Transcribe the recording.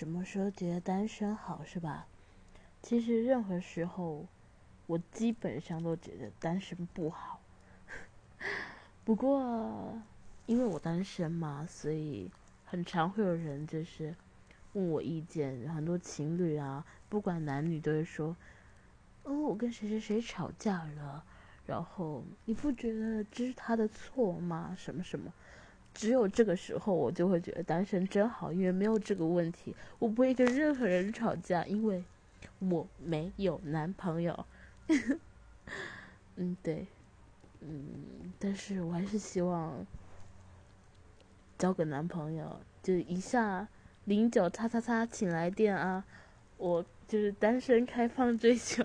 什么时候觉得单身好是吧？其实任何时候，我基本上都觉得单身不好。不过，因为我单身嘛，所以很常会有人就是问我意见。很多情侣啊，不管男女，都会说：“哦，我跟谁谁谁吵架了。”然后你不觉得这是他的错吗？什么什么？只有这个时候，我就会觉得单身真好，因为没有这个问题，我不会跟任何人吵架，因为我没有男朋友。嗯，对，嗯，但是我还是希望交个男朋友，就一下零九叉叉叉，请来电啊！我就是单身开放追求。